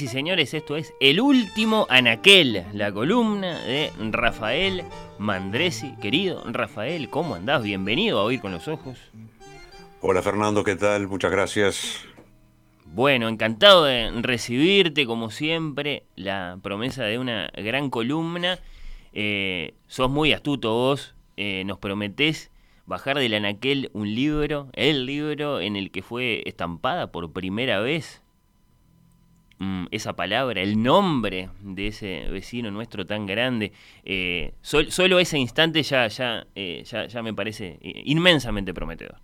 Señoras y señores, esto es El último Anaquel, la columna de Rafael Mandresi. Querido Rafael, ¿cómo andás? Bienvenido a Oír con los Ojos. Hola Fernando, ¿qué tal? Muchas gracias. Bueno, encantado de recibirte como siempre, la promesa de una gran columna. Eh, sos muy astuto vos, eh, nos prometés bajar del anaquel un libro, el libro en el que fue estampada por primera vez esa palabra, el nombre de ese vecino nuestro tan grande, eh, solo ese instante ya, ya, eh, ya, ya, me parece eh, inmensamente prometedor.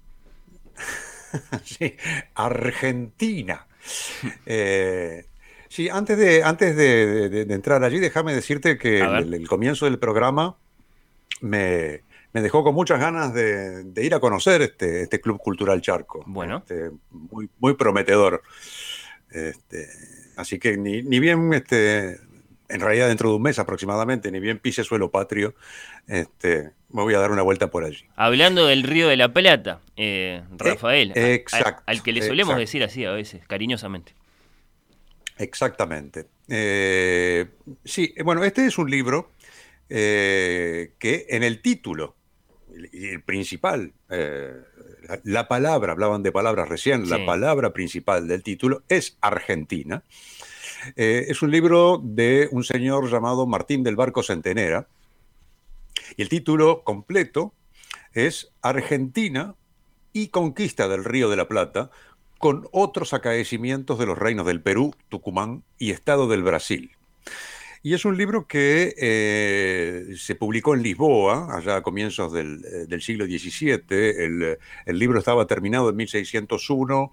sí, Argentina. sí, antes, de, antes de, entrar allí, déjame decirte que el, comienzo del programa me, dejó con muchas ganas de, ir a conocer este, este Club Cultural Charco. Bueno. Este, muy, muy prometedor. Este, Así que ni, bien, este, en realidad dentro de un mes aproximadamente, ni bien pise suelo patrio, este, me voy a dar una vuelta por allí. Hablando del Río de la Plata, eh, Rafael, al, que le solemos decir así a veces, cariñosamente. Exactamente. Eh, sí, bueno, este es un libro eh, que en el título, y el principal, la, palabra, hablaban de palabras recién, la palabra principal del título es Argentina. Eh, es un libro de un señor llamado Martín del Barco Centenera. Y el título completo es Argentina y conquista del Río de la Plata con otros acaecimientos de los reinos del Perú, Tucumán y Estado del Brasil. Y es un libro que eh, se publicó en Lisboa, allá a comienzos del, eh, siglo XVII. El, libro estaba terminado en 1601.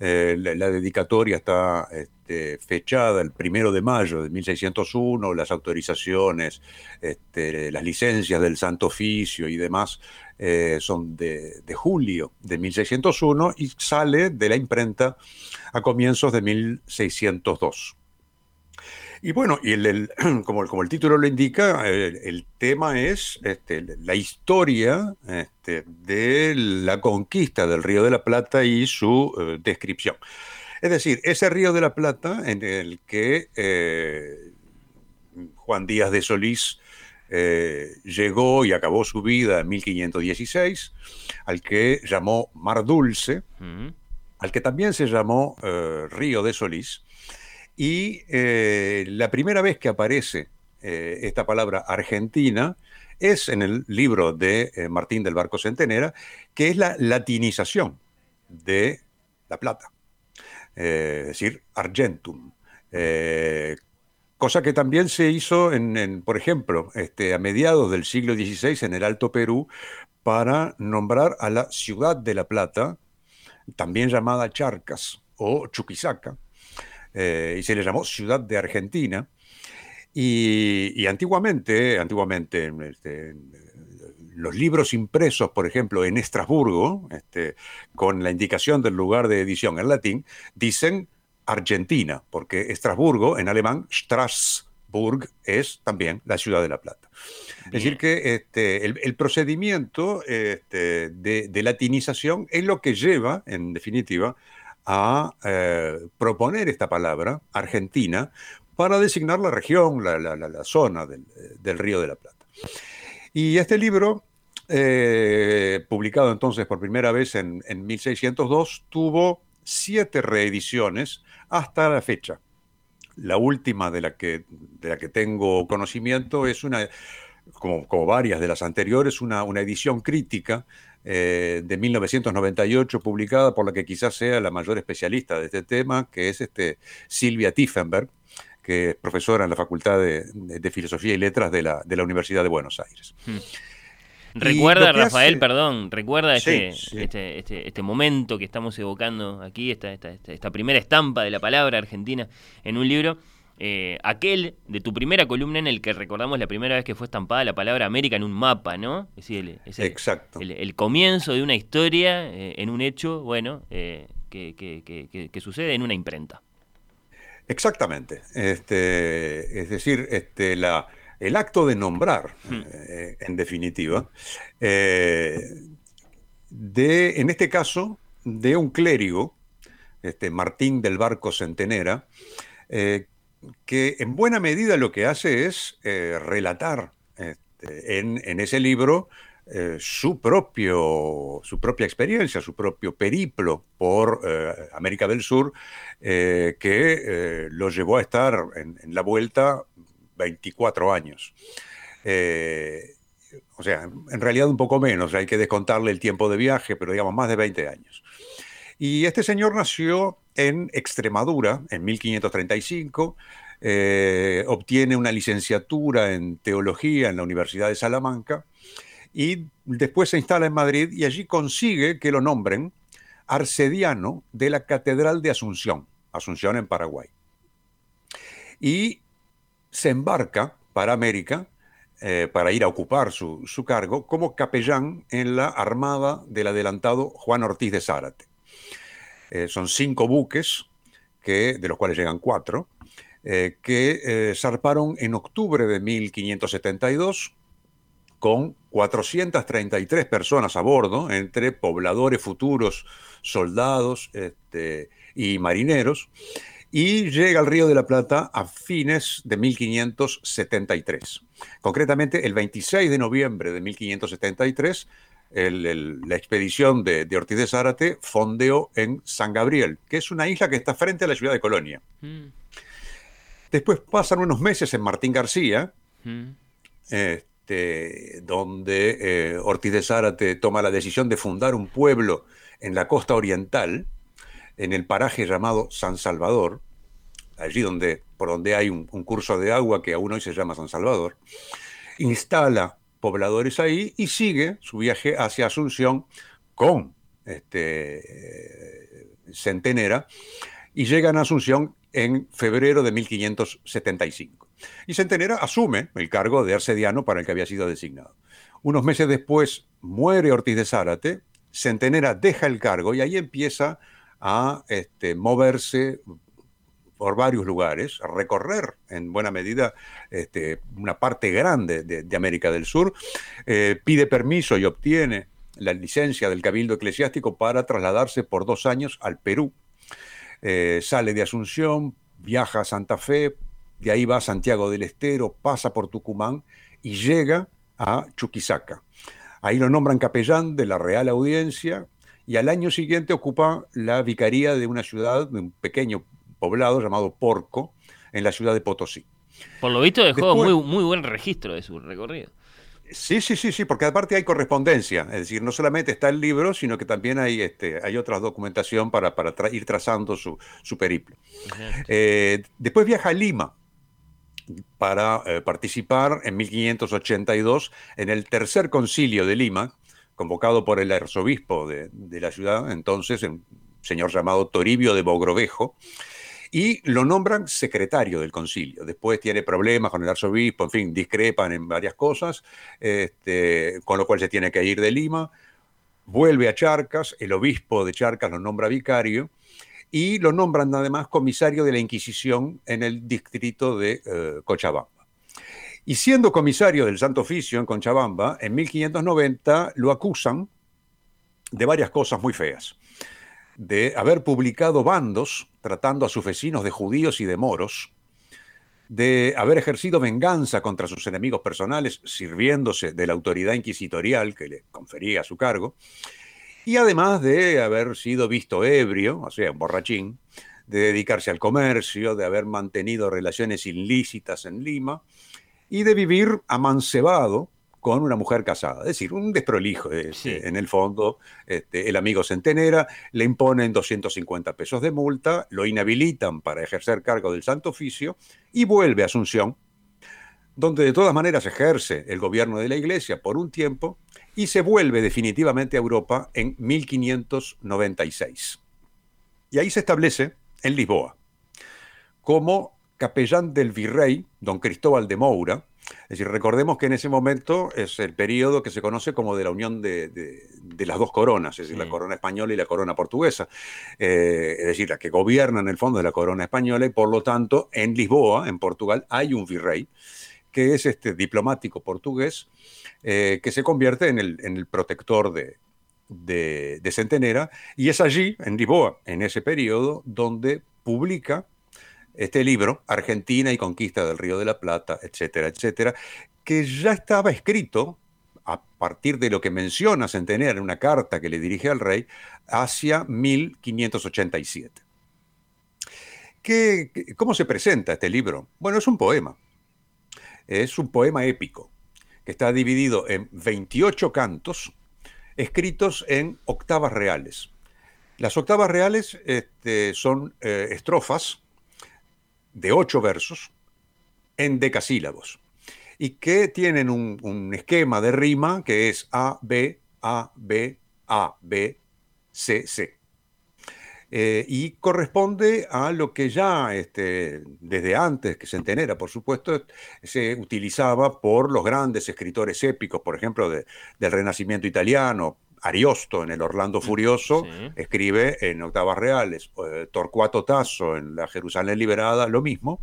Eh, la, dedicatoria está este, fechada el primero de mayo de 1601. Las autorizaciones, este, las licencias del Santo Oficio y demás son de, de julio de 1601 y sale de la imprenta a comienzos de 1602. Y bueno, y el, como, como, el título lo indica, el, tema es este, la historia este, de la conquista del Río de la Plata y su eh, descripción. Es decir, ese Río de la Plata en el que eh, Juan Díaz de Solís eh, llegó y acabó su vida en 1516, al que llamó Mar Dulce, al que también se llamó Río de Solís, y eh, la primera vez que aparece eh, esta palabra Argentina es en el libro de eh, Martín del Barco Centenera, que es la latinización de La Plata, es decir, Argentum. cosa que también se hizo, en, por ejemplo, este, a mediados del siglo XVI en el Alto Perú, para nombrar a la ciudad de La Plata, también llamada Charcas o Chuquisaca, eh, y se le llamó Ciudad de Argentina. Y, antiguamente, antiguamente este, los libros impresos, por ejemplo, en Estrasburgo, este, con la indicación del lugar de edición en latín, dicen Argentina, porque Estrasburgo, en alemán, Strasburg, es también la ciudad de La Plata. Es decir, que este, el, procedimiento este, de, de, latinización es lo que lleva, en definitiva, a eh, proponer esta palabra, Argentina, para designar la región, la, zona del, Río de la Plata. Y este libro, eh, publicado entonces por primera vez en, 1602, tuvo siete reediciones hasta la fecha. La última de la que, de la que tengo conocimiento es una, como, como varias de las anteriores, una, una edición crítica eh, de 1998, publicada por la que quizás sea la mayor especialista de este tema, que es este, Silvia Tiffenberg, que es profesora en la Facultad de, Filosofía y Letras de la, de la, Universidad de Buenos Aires. Hmm. Recuerda, Rafael, perdón, recuerda este, este, este, este, momento que estamos evocando aquí, esta, esta, esta, primera estampa de la palabra argentina en un libro. Eh, aquel de tu primera columna en el que recordamos la primera vez que fue estampada la palabra América en un mapa, ¿no? Es decir, el, Exacto. El, comienzo de una historia eh, en un hecho, bueno, eh, que, que, que, sucede en una imprenta. Exactamente. Este, es decir, este, la, el acto de nombrar, hmm. en definitiva, de, en este caso, de un clérigo, este, Martín del Barco Centenera, eh, que en buena medida lo que hace es relatar este, en, ese libro su, propio, su propia experiencia, su propio periplo por América del Sur, que lo llevó a estar en, en, la vuelta 24 años. Eh, o sea, en realidad un poco menos, hay que descontarle el tiempo de viaje, pero digamos más de 20 años. Y este señor nació en Extremadura en 1535, eh, obtiene una licenciatura en teología en la Universidad de Salamanca y después se instala en Madrid y allí consigue que lo nombren arcediano de la Catedral de Asunción, Asunción en Paraguay. Y se embarca para América eh, para ir a ocupar su, cargo como capellán en la armada del adelantado Juan Ortiz de Zárate. Eh, son cinco buques, que, de los cuales llegan cuatro, eh, que zarparon en octubre de 1572 con 433 personas a bordo, entre pobladores futuros, soldados este, y marineros, y llega al Río de la Plata a fines de 1573. Concretamente, el 26 de noviembre de 1573, la expedición de, Ortiz de Zárate fondeó en San Gabriel, que es una isla que está frente a la ciudad de Colonia. Mm. Después pasan unos meses en Martín García, mm. este, donde eh, Ortiz de Zárate toma la decisión de fundar un pueblo en la costa oriental, en el paraje llamado San Salvador, allí donde, por donde hay un, curso de agua que aún hoy se llama San Salvador, instala pobladores ahí y sigue su viaje hacia Asunción con este, Centenera y llegan a Asunción en febrero de 1575. Y Centenera asume el cargo de arcediano para el que había sido designado. Unos meses después muere Ortiz de Zárate, Centenera deja el cargo y ahí empieza a este, moverse por varios lugares, recorrer en buena medida este, una parte grande de, América del Sur, eh, pide permiso y obtiene la licencia del Cabildo Eclesiástico para trasladarse por dos años al Perú. Eh, sale de Asunción, viaja a Santa Fe, de ahí va a Santiago del Estero, pasa por Tucumán y llega a Chuquisaca. Ahí lo nombran capellán de la Real Audiencia, y al año siguiente ocupa la vicaría de una ciudad, de un pequeño poblado llamado Porco, en la ciudad de Potosí. Por lo visto dejó muy, muy buen registro de su recorrido. Sí, sí, sí, sí, porque aparte hay correspondencia, es decir, no solamente está el libro, sino que también hay, este, hay otra documentación para, para ir trazando su, su periplo. Eh, después viaja a Lima para eh, participar en 1582 en el tercer concilio de Lima, convocado por el arzobispo de, la ciudad, entonces, un señor llamado Toribio de Bogrovejo, y lo nombran secretario del concilio. Después tiene problemas con el arzobispo, en fin, discrepan en varias cosas, este, con lo cual se tiene que ir de Lima, vuelve a Charcas, el obispo de Charcas lo nombra vicario, y lo nombran además comisario de la Inquisición en el distrito de eh, Cochabamba. Y siendo comisario del Santo Oficio en Conchabamba, en 1590 lo acusan de varias cosas muy feas. De haber publicado bandos tratando a sus vecinos de judíos y de moros, de haber ejercido venganza contra sus enemigos personales sirviéndose de la autoridad inquisitorial que le confería su cargo, y además de haber sido visto ebrio, o sea, borrachín, de dedicarse al comercio, de haber mantenido relaciones ilícitas en Lima, y de vivir amancebado con una mujer casada. Es decir, un desprolijo este, en el fondo. Este, el amigo Centenera le imponen 250 pesos de multa, lo inhabilitan para ejercer cargo del Santo Oficio y vuelve a Asunción, donde de todas maneras ejerce el gobierno de la iglesia por un tiempo y se vuelve definitivamente a Europa en 1596. Y ahí se establece en Lisboa como capellán del virrey, don Cristóbal de Moura. Es decir, recordemos que en ese momento es el periodo que se conoce como de la unión de, las dos coronas, es decir, la corona española y la corona portuguesa. Eh, es decir, la que gobierna en el fondo de la corona española y por lo tanto en Lisboa, en Portugal, hay un virrey que es este diplomático portugués eh, que se convierte en el, protector de, de, Centenera y es allí, en Lisboa, en ese periodo, donde publica este libro, Argentina y Conquista del Río de la Plata, etcétera, etcétera, que ya estaba escrito a partir de lo que menciona Centenera en una carta que le dirige al rey hacia 1587. ¿Qué, ¿Cómo se presenta este libro? Bueno, es un poema. Es un poema épico que está dividido en 28 cantos escritos en octavas reales. Las octavas reales este, son eh, estrofas de ocho versos en decasílabos y que tienen un, esquema de rima que es A, B, A, B, A, B, C, C. Eh, y corresponde a lo que ya este, desde antes que se entenera, por supuesto, se utilizaba por los grandes escritores épicos, por ejemplo, del Renacimiento italiano, Ariosto en el Orlando Furioso escribe en octavas reales, eh, Torcuato Tasso en la Jerusalén Liberada, lo mismo,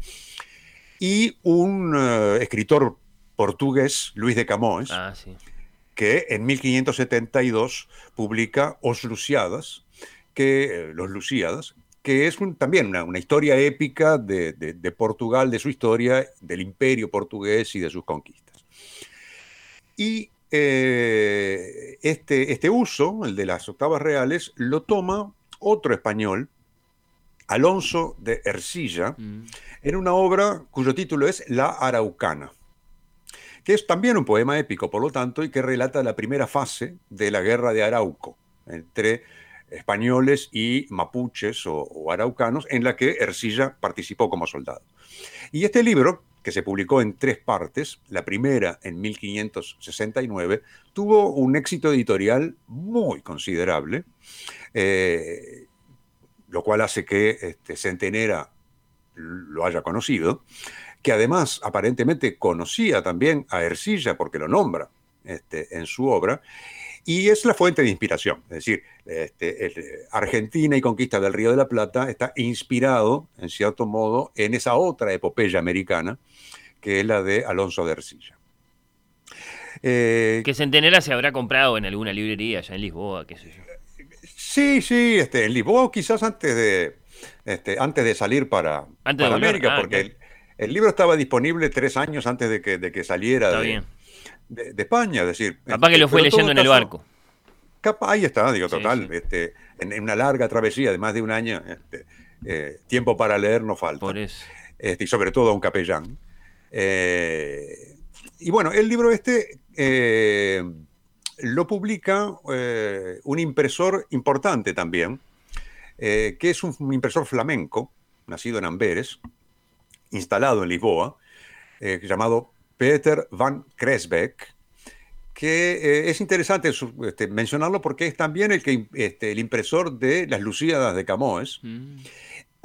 y un eh, escritor portugués, Luis de Camões, ah, que en 1572 publica Os Luciadas, que, eh, Los Luciadas, que es también una, historia épica de, de Portugal, de su historia, del imperio portugués y de sus conquistas. Y eh, este, este uso, el de las octavas reales, lo toma otro español, Alonso de Ercilla, mm. en una obra cuyo título es La Araucana, que es también un poema épico, por lo tanto, y que relata la primera fase de la guerra de Arauco entre españoles y mapuches o, o araucanos, en la que Ercilla participó como soldado. Y este libro, que se publicó en tres partes, la primera en 1569, tuvo un éxito editorial muy considerable, eh, lo cual hace que este, Centenera lo haya conocido, que además aparentemente conocía también a Ercilla porque lo nombra este, en su obra, y es la fuente de inspiración. Es decir, este, Argentina y Conquista del Río de la Plata está inspirado, en cierto modo, en esa otra epopeya americana, que es la de Alonso de Ercilla. Eh, que Centenera se habrá comprado en alguna librería allá en Lisboa, qué sé yo. Sí, sí, este, en Lisboa quizás antes de, este, antes de salir para, América, ah, porque el, libro estaba disponible tres años antes de que, de que saliera de, de, España. Es decir, capaz que lo fue leyendo en el barco. ahí está, digo, total. Este, en, una larga travesía de más de un año, este, eh, tiempo para leer no falta. Por eso. Este, y sobre todo a un capellán. Eh, y bueno, el libro este eh, lo publica un impresor importante también, que es un, impresor flamenco, nacido en Amberes, instalado en Lisboa, llamado Peter van Kresbeck, que es interesante este, mencionarlo porque es también el, que, este, el impresor de las Lucíadas de Camões. Mm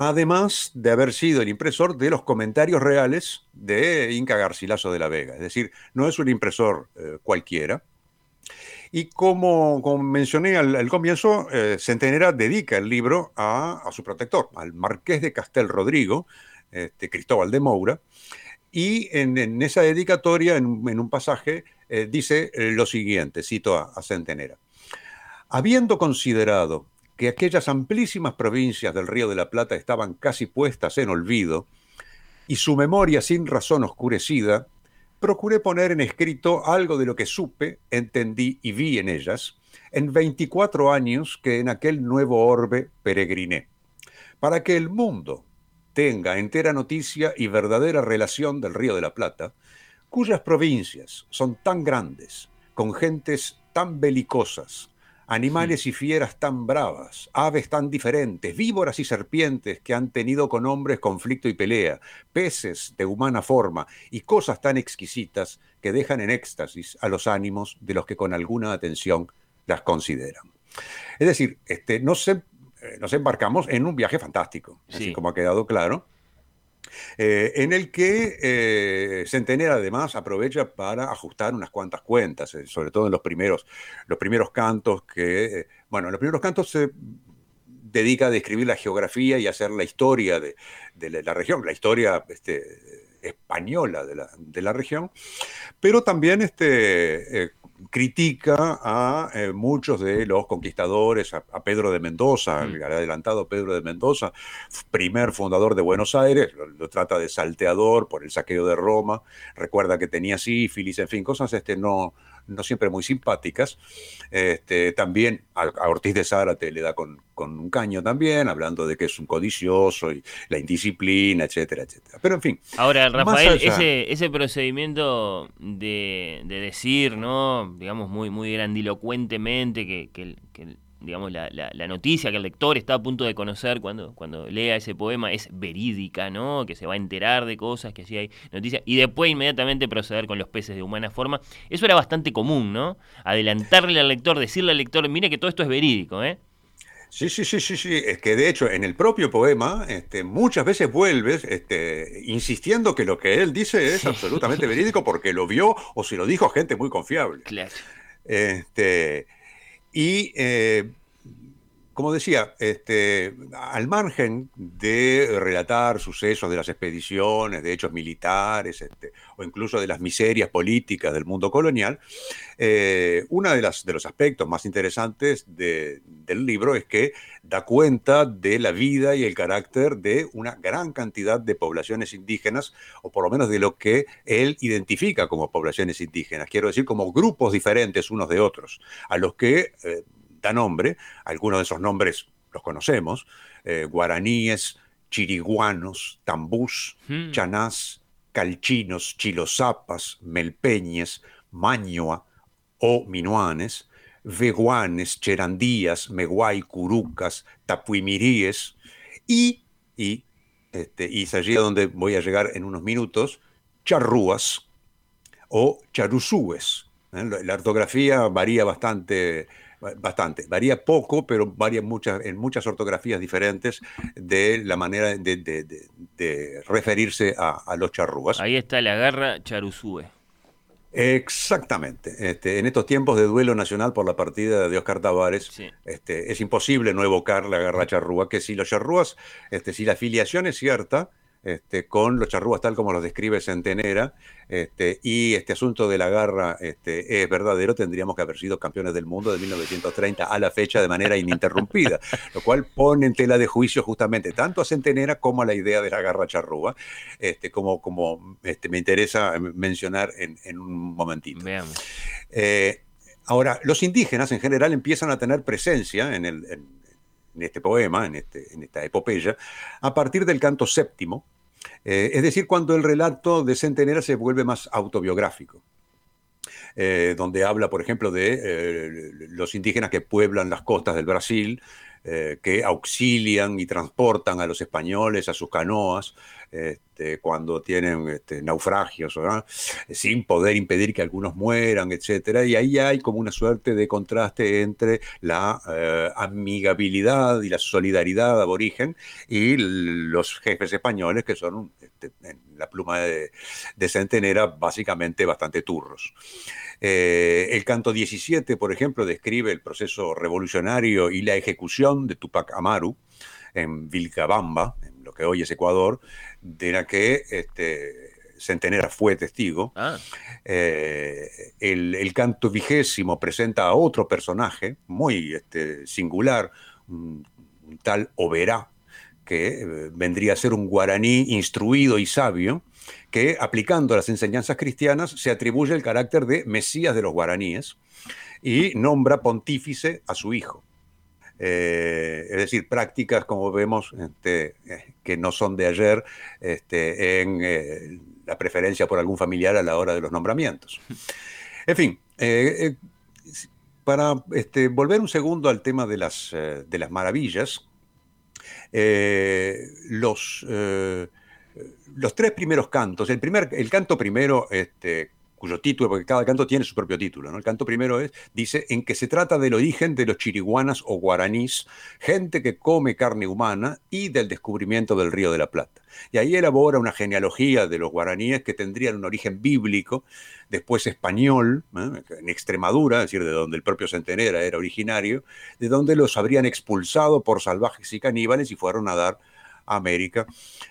además de haber sido el impresor de los comentarios reales de Inca Garcilaso de la Vega. Es decir, no es un impresor eh, cualquiera. Y como, mencioné al, comienzo, eh, Centenera dedica el libro a, su protector, al marqués de Castel Rodrigo, este, Cristóbal de Moura, y en, esa dedicatoria, en, un pasaje, eh, dice lo siguiente, cito a Centenera. Habiendo considerado que aquellas amplísimas provincias del Río de la Plata estaban casi puestas en olvido, y su memoria sin razón oscurecida, procuré poner en escrito algo de lo que supe, entendí y vi en ellas, en 24 años que en aquel nuevo orbe peregriné, para que el mundo tenga entera noticia y verdadera relación del Río de la Plata, cuyas provincias son tan grandes, con gentes tan belicosas, Animales y fieras tan bravas, aves tan diferentes, víboras y serpientes que han tenido con hombres conflicto y pelea, peces de humana forma y cosas tan exquisitas que dejan en éxtasis a los ánimos de los que con alguna atención las consideran. Es decir, este, nos, em, eh, nos embarcamos en un viaje fantástico, así como ha quedado claro, eh, en el que eh, Centenera además aprovecha para ajustar unas cuantas cuentas, eh, sobre todo en los primeros, los primeros cantos que, bueno, en los primeros cantos se dedica a describir la geografía y hacer la historia de, la región, la historia este, española de la, de la, región, pero también este, critica a eh, muchos de los conquistadores, a, Pedro de Mendoza, mm. el adelantado Pedro de Mendoza, primer fundador de Buenos Aires, lo, trata de salteador por el saqueo de Roma, recuerda que tenía sífilis, en fin, cosas este, no, no siempre muy simpáticas. Este, también a, Ortiz de Zárate le da con, un caño también, hablando de que es un codicioso y la indisciplina, etcétera, etcétera. Pero en fin. Ahora, Rafael, ese, ese procedimiento de, decir, ¿no? Digamos, muy, muy grandilocuentemente que, que, que digamos, la, la, noticia que el lector está a punto de conocer cuando, cuando lea ese poema es verídica, ¿no? Que se va a enterar de cosas, que así hay noticias, y después inmediatamente proceder con los peces de humana forma. Eso era bastante común, ¿no? Adelantarle al lector, decirle al lector, mire que todo esto es verídico, ¿eh? Sí, sí, sí, sí, sí. Es que de hecho en el propio poema este, muchas veces vuelves este, insistiendo que lo que él dice es absolutamente verídico porque lo vio o se lo dijo gente muy confiable. Claro. Este, y, eh, como decía, este, al margen de relatar sucesos de las expediciones, de hechos militares, este, o incluso de las miserias políticas del mundo colonial, eh, uno de, de los aspectos más interesantes del libro es que da cuenta de la vida y el carácter de una gran cantidad de poblaciones indígenas, o por lo menos de lo que él identifica como poblaciones indígenas, quiero decir, como grupos diferentes unos de otros, a los que... Eh, da nombre, algunos de esos nombres los conocemos, eh, guaraníes, chiriguanos, tambús, hmm. chanás, calchinos, chilozapas, melpeñes, mañoa o minuanes, veguanes, cherandías, meguay, curucas, tapuimiríes y, y, este, y es allí a donde voy a llegar en unos minutos, charrúas o charuzúes. ¿eh? La ortografía varía bastante bastante. Varía poco, pero varía muchas, en muchas ortografías diferentes de la manera de, referirse a, los charrúas. Ahí está la garra charuzúe. Exactamente. Este, en estos tiempos de duelo nacional por la partida de Oscar Tavares, este, es imposible no evocar la garra charrúa, que si los charrúas, este, si la afiliación es cierta, este, con los charrúas tal como los describe Centenera, este, y este asunto de la garra este, es verdadero, tendríamos que haber sido campeones del mundo de 1930 a la fecha de manera ininterrumpida, lo cual pone en tela de juicio justamente tanto a Centenera como a la idea de la garra charrúa, este, como, como este, me interesa mencionar en, un momentito. Eh, ahora, los indígenas en general empiezan a tener presencia en el... En, en este poema, en, este, en esta epopeya, a partir del canto séptimo, eh, es decir, cuando el relato de Centenera se vuelve más autobiográfico. Eh, donde habla, por ejemplo, de eh, los indígenas que pueblan las costas del Brasil, que auxilian y transportan a los españoles a sus canoas, este, cuando tienen este, naufragios, sin poder impedir que algunos mueran, etc. Y ahí hay como una suerte de contraste entre la eh, amigabilidad y la solidaridad aborigen y los jefes españoles, que son, este, en la pluma de, Centenera, básicamente bastante turros. Eh, el canto 17, por ejemplo, describe el proceso revolucionario y la ejecución de Tupac Amaru en Vilcabamba, que hoy es Ecuador, de la que este, Centenera fue testigo. Ah. Eh, el, canto vigésimo presenta a otro personaje muy este, singular, un, tal Oberá, que eh, vendría a ser un guaraní instruido y sabio, que aplicando las enseñanzas cristianas se atribuye el carácter de Mesías de los guaraníes y nombra pontífice a su hijo. Eh, es decir, prácticas, como vemos, este, eh, que no son de ayer, este, en eh, la preferencia por algún familiar a la hora de los nombramientos. En fin, para este, volver un segundo al tema de las, de las maravillas, los, los tres primeros cantos, el, primer, el canto primero, cuyo título, porque cada canto tiene su propio título. ¿no? El canto primero es, dice, en que se trata del origen de los chiriguanas o guaraníes, gente que come carne humana, y del descubrimiento del río de la Plata. Y ahí elabora una genealogía de los guaraníes que tendrían un origen bíblico, después español, ¿eh? en Extremadura, es decir, de donde el propio Centenera era originario, de donde los habrían expulsado por salvajes y caníbales y fueron a dar América.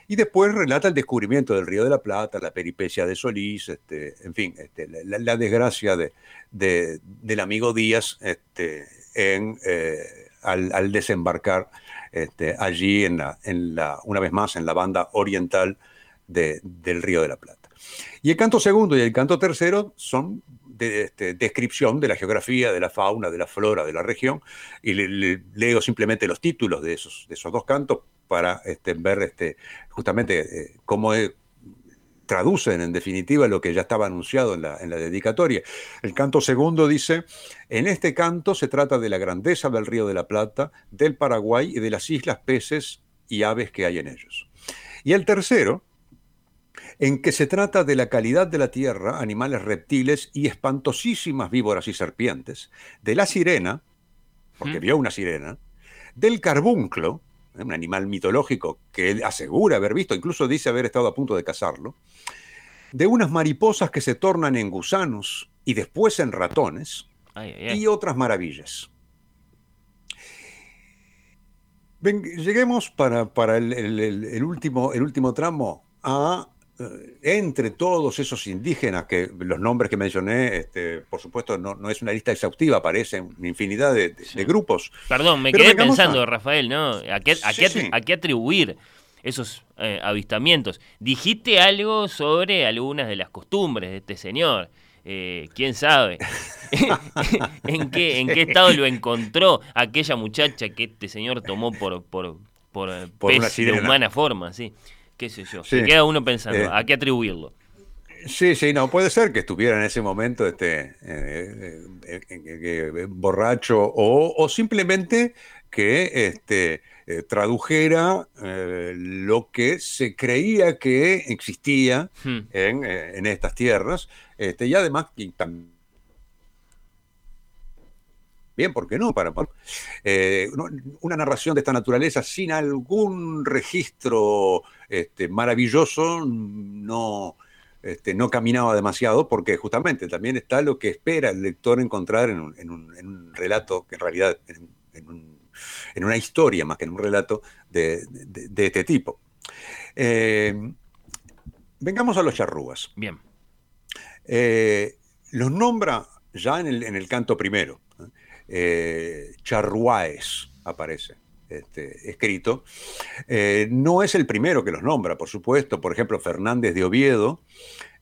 Y después relata el descubrimiento del Río de la Plata, la peripecia de Solís, este, en fin, este, la, desgracia de, del amigo Díaz este, en, eh, al, desembarcar este, allí, en la, en la, una vez más, en la banda oriental del Río de la Plata. Y el canto segundo y el canto tercero son de este, descripción de la geografía, de la fauna, de la flora de la región, y le, leo simplemente los títulos de esos, de esos dos cantos para este, ver este, justamente eh, cómo traducen en definitiva lo que ya estaba anunciado en la, en la dedicatoria. El canto segundo dice, en este canto se trata de la grandeza del río de la Plata, del Paraguay y de las islas, peces y aves que hay en ellos. Y el tercero, en que se trata de la calidad de la tierra, animales reptiles y espantosísimas víboras y serpientes, de la sirena, porque vio una sirena, del carbunclo, ¿eh? Un animal mitológico que él asegura haber visto, incluso dice haber estado a punto de cazarlo, de unas mariposas que se tornan en gusanos y después en ratones, y otras maravillas. lleguemos para, para el, último, el último tramo a eh, entre todos esos indígenas, que los nombres que mencioné, este, por supuesto, no, es una lista exhaustiva, aparecen una infinidad de, grupos. Perdón, me quedé pensando, Rafael, ¿no? ¿A qué, atribuir esos eh, avistamientos? Dijiste algo sobre algunas de las costumbres de este señor. Eh, ¿Quién sabe? ¿En, qué, ¿En qué estado lo encontró aquella muchacha que este señor tomó por, por, por, por pez de humana forma? Sí qué sé yo. Se queda uno pensando, eh, ¿a qué atribuirlo? Sí, sí, no, puede ser que estuviera en ese momento este, eh, eh, borracho o, simplemente que este, tradujera lo que se creía que existía hmm. en, estas tierras este, y además también Bien, ¿por qué no? Para, eh, una narración de esta naturaleza sin algún registro este, maravilloso no, este, no caminaba demasiado porque justamente también está lo que espera el lector encontrar en un, relato, que en realidad en, una historia más que en un relato de, este tipo. Eh, vengamos a los charrúas. Bien. Eh, los nombra ya en el, en el canto primero eh, Charruáez aparece. Este, escrito. Eh, no es el primero que los nombra, por supuesto. Por ejemplo, Fernández de Oviedo,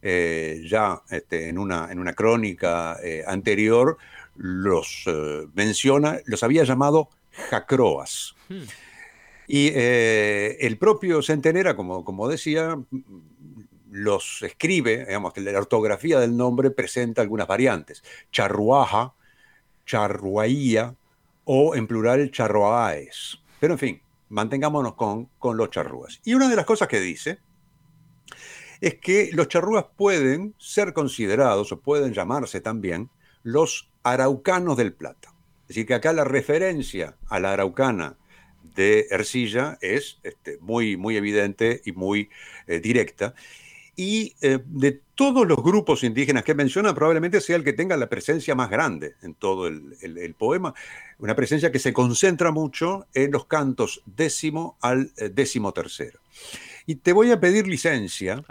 eh, ya este, en, una, en, una, crónica eh, anterior, los menciona, los había llamado jacroas. Hmm. Y el propio Centenera, como, como decía, los escribe, digamos que la ortografía del nombre presenta algunas variantes. Charruaja, charruaía o en plural charroaes. Pero en fin, mantengámonos con, con los charrúas. Y una de las cosas que dice es que los charrúas pueden ser considerados o pueden llamarse también los araucanos del Plata. Es decir, que acá la referencia a la araucana de Ercilla es este, muy, muy evidente y muy eh, directa y eh, de todos los grupos indígenas que menciona, probablemente sea el que tenga la presencia más grande en todo el, poema, una presencia que se concentra mucho en los cantos décimo al eh, décimo tercero. Y te voy a pedir licencia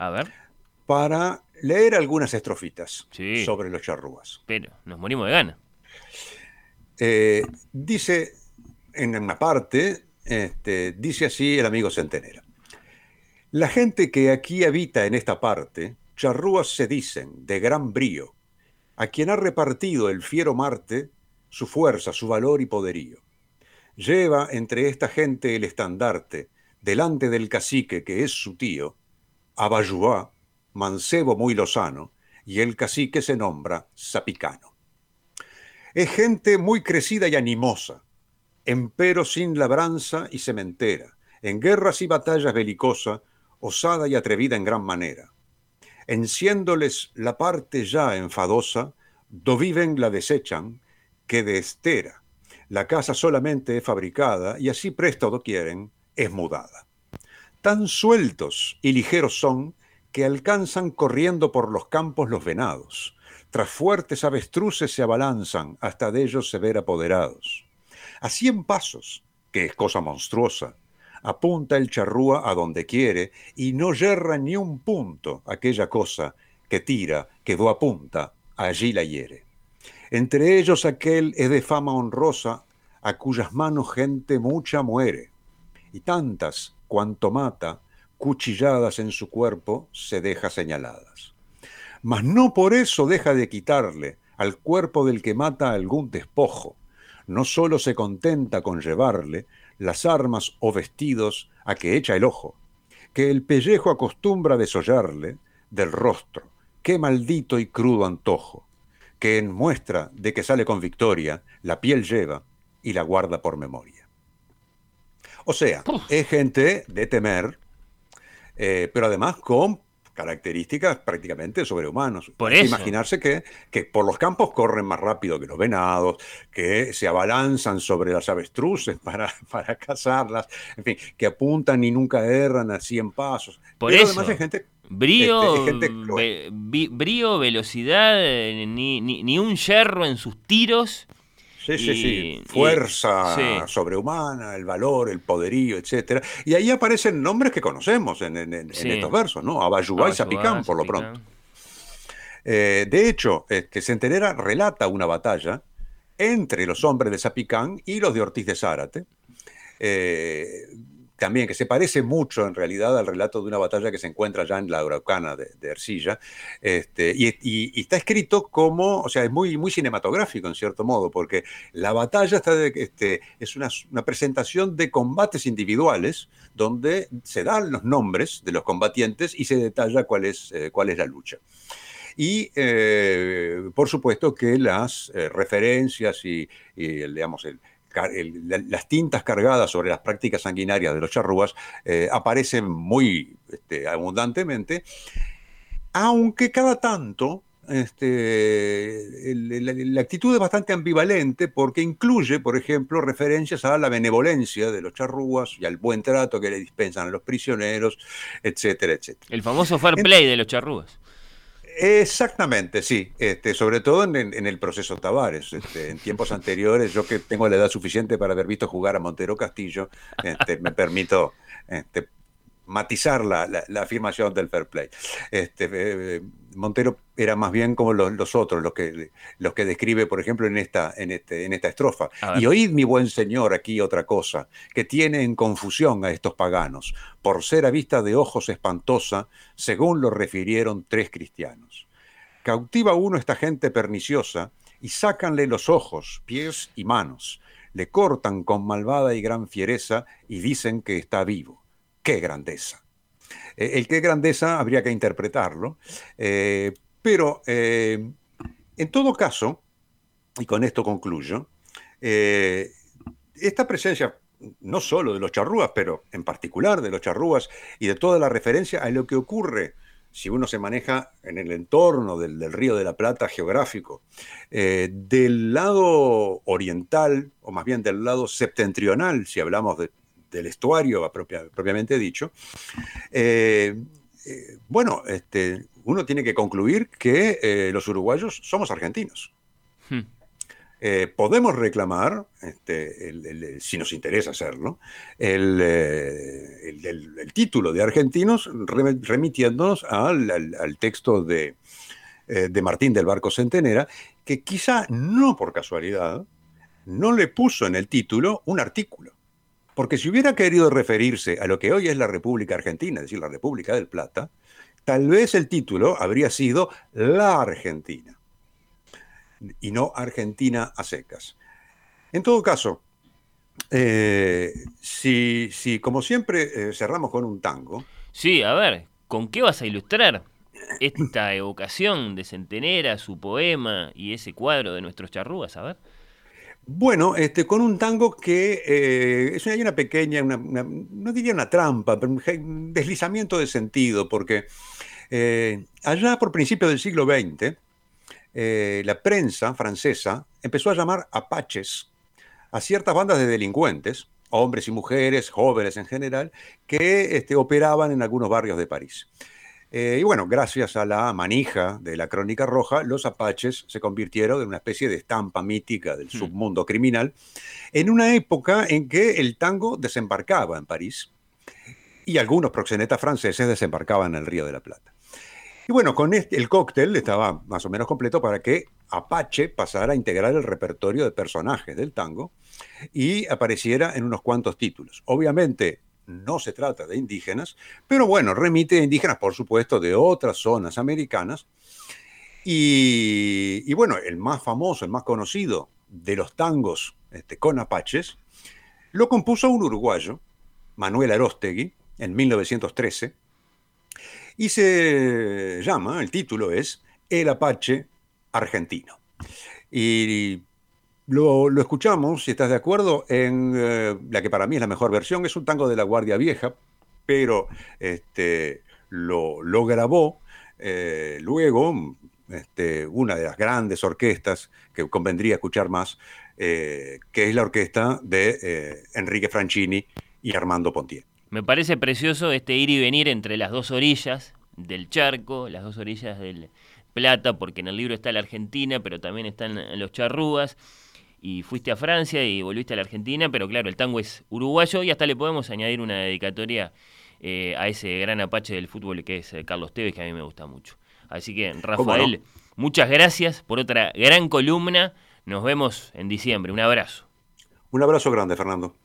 para leer algunas estrofitas sobre los charrúas. Pero nos morimos de gana. Eh, dice en una parte, este, dice así el amigo Centenera. La gente que aquí habita en esta parte, charrúas se dicen, de gran brío, a quien ha repartido el fiero Marte su fuerza, su valor y poderío. Lleva entre esta gente el estandarte, delante del cacique que es su tío, Abayuá, mancebo muy lozano, y el cacique se nombra Zapicano. Es gente muy crecida y animosa, empero sin labranza y cementera, en guerras y batallas belicosa, osada y atrevida en gran manera. Enciéndoles la parte ya enfadosa, do viven la desechan, que de estera. La casa solamente es fabricada y así presto do quieren, es mudada. Tan sueltos y ligeros son que alcanzan corriendo por los campos los venados. Tras fuertes avestruces se abalanzan hasta de ellos se ver apoderados. A cien pasos, que es cosa monstruosa, apunta el charrúa a donde quiere y no yerra ni un punto aquella cosa que tira, que do apunta, allí la hiere. Entre ellos aquel es de fama honrosa, a cuyas manos gente mucha muere, y tantas cuanto mata, cuchilladas en su cuerpo, se deja señaladas. Mas no por eso deja de quitarle al cuerpo del que mata algún despojo, no sólo se contenta con llevarle las armas o vestidos a que echa el ojo, que el pellejo acostumbra desollarle del rostro, qué maldito y crudo antojo, que en muestra de que sale con victoria, la piel lleva y la guarda por memoria. O sea, es gente de temer, eh, pero además con características prácticamente sobrehumanos. Por eso. imaginarse que, que por los campos corren más rápido que los venados, que se abalanzan sobre las avestruces para, para cazarlas, en fin, que apuntan y nunca erran a 100 pasos. Por Pero eso. además hay gente Brío, Este, ve- brío, velocidad, eh, ni, ni, ni un yerro en sus tiros. Sí, sí, Y- sí. Fuerza sí. sobrehumana, el valor, el poderío, etcétera. Y ahí aparecen nombres que conocemos en, en- en- en Sí. estos versos, ¿no? Abayubá y Zapicán, por lo pronto. Eh, de hecho, este, Centenera relata una batalla entre los hombres de Zapicán y los de Ortiz de Zárate. Eh, también que se parece mucho en realidad al relato de una batalla que se encuentra ya en la Araucana de, Ercilla. Este, y, está escrito como, o sea, es muy, muy cinematográfico en cierto modo, porque la batalla está de- este, es una, presentación de combates individuales donde se dan los nombres de los combatientes y se detalla cuál es, eh, cuál es la lucha. Y eh, por supuesto que las eh, referencias y, el, el- las tintas cargadas sobre las prácticas sanguinarias de los charrúas eh, aparecen muy este, abundantemente, aunque cada tanto este, el- el- la actitud es bastante ambivalente porque incluye, por ejemplo, referencias a la benevolencia de los charrúas y al buen trato que le dispensan a los prisioneros, etcétera, etcétera. El famoso fair play de los charrúas. Exactamente, sí. Este, sobre todo en, el proceso Tavares. Este, en tiempos anteriores, yo que tengo la edad suficiente para haber visto jugar a Montero Castillo, este, me permito este, matizar la afirmación del fair play. Este, eh, Montero era más bien como los, los otros, los que, los que describe, por ejemplo, en esta, en este, en esta estrofa. Y oíd, mi buen señor, aquí otra cosa, que tiene en confusión a estos paganos, por ser a vista de ojos espantosa, según lo refirieron tres cristianos. Cautiva uno esta gente perniciosa y sácanle los ojos, pies y manos, le cortan con malvada y gran fiereza y dicen que está vivo. ¡Qué grandeza! Eh, el qué grandeza habría que interpretarlo, eh, pero eh, en todo caso, y con esto concluyo, esta presencia no solo de los charrúas, pero en particular de los charrúas y de toda la referencia a lo que ocurre si uno se maneja en el entorno del, Río de la Plata geográfico, del lado oriental, o más bien del lado septentrional, si hablamos de- del estuario propia- propiamente dicho, eh, eh, bueno, este, uno tiene que concluir que eh, los uruguayos somos argentinos. Hmm. Eh, podemos reclamar, este, el- el- si nos interesa hacerlo, el, título de argentinos re- remitiéndonos al, al- al texto de, eh, de Martín del Barco Centenera, que quizá no por casualidad no le puso en el título un artículo. Porque si hubiera querido referirse a lo que hoy es la República Argentina, es decir, la República del Plata, tal vez el título habría sido La Argentina y no Argentina a secas. En todo caso, eh, si, si como siempre eh, cerramos con un tango, Sí, a ver, ¿con qué vas a ilustrar? esta evocación de Centenera, su poema y ese cuadro de nuestros charrúas? A ver. Bueno, este, con un tango que eh, es una, hay una pequeña, no diría una trampa, pero un deslizamiento de sentido, porque eh, allá por principios del siglo XX, eh, la prensa francesa empezó a llamar apaches a ciertas bandas de delincuentes, hombres y mujeres, jóvenes en general, que este, operaban en algunos barrios de París. Eh, y bueno, gracias a la manija de la Crónica Roja, los apaches se convirtieron en una especie de estampa mítica del hmm. submundo criminal, en una época en que el tango desembarcaba en París y algunos proxenetas franceses desembarcaban en el Río de la Plata. Y bueno, con este, el cóctel estaba más o menos completo para que Apache pasara a integrar el repertorio de personajes del tango y apareciera en unos cuantos títulos. Obviamente no se trata de indígenas, pero bueno, remite a indígenas, por supuesto, de otras zonas americanas. Y, bueno, el más famoso, el más conocido de los tangos este, con apaches, lo compuso un uruguayo, Manuel Arostegui, en 1913, y se llama, el título es El Apache Argentino. Y lo, escuchamos, si estás de acuerdo, en eh, la que para mí es la mejor versión, es un tango de la Guardia Vieja, pero este, lo, grabó eh, luego este, una de las grandes orquestas que convendría escuchar más, eh, que es la orquesta de Enrique Franchini y Armando Pontier. Me parece precioso este ir y venir entre las dos orillas del charco, las dos orillas del Plata, porque en el libro está la Argentina, pero también están los charrúas y fuiste a Francia y volviste a la Argentina, pero claro, el tango es uruguayo y hasta le podemos añadir una dedicatoria eh, a ese gran apache del fútbol que es eh, Carlos Tevez, que a mí me gusta mucho. Así que, Rafael, muchas gracias por otra gran columna. Nos vemos en diciembre. Un abrazo. Un abrazo grande, Fernando.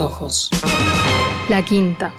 Ojos. La quinta.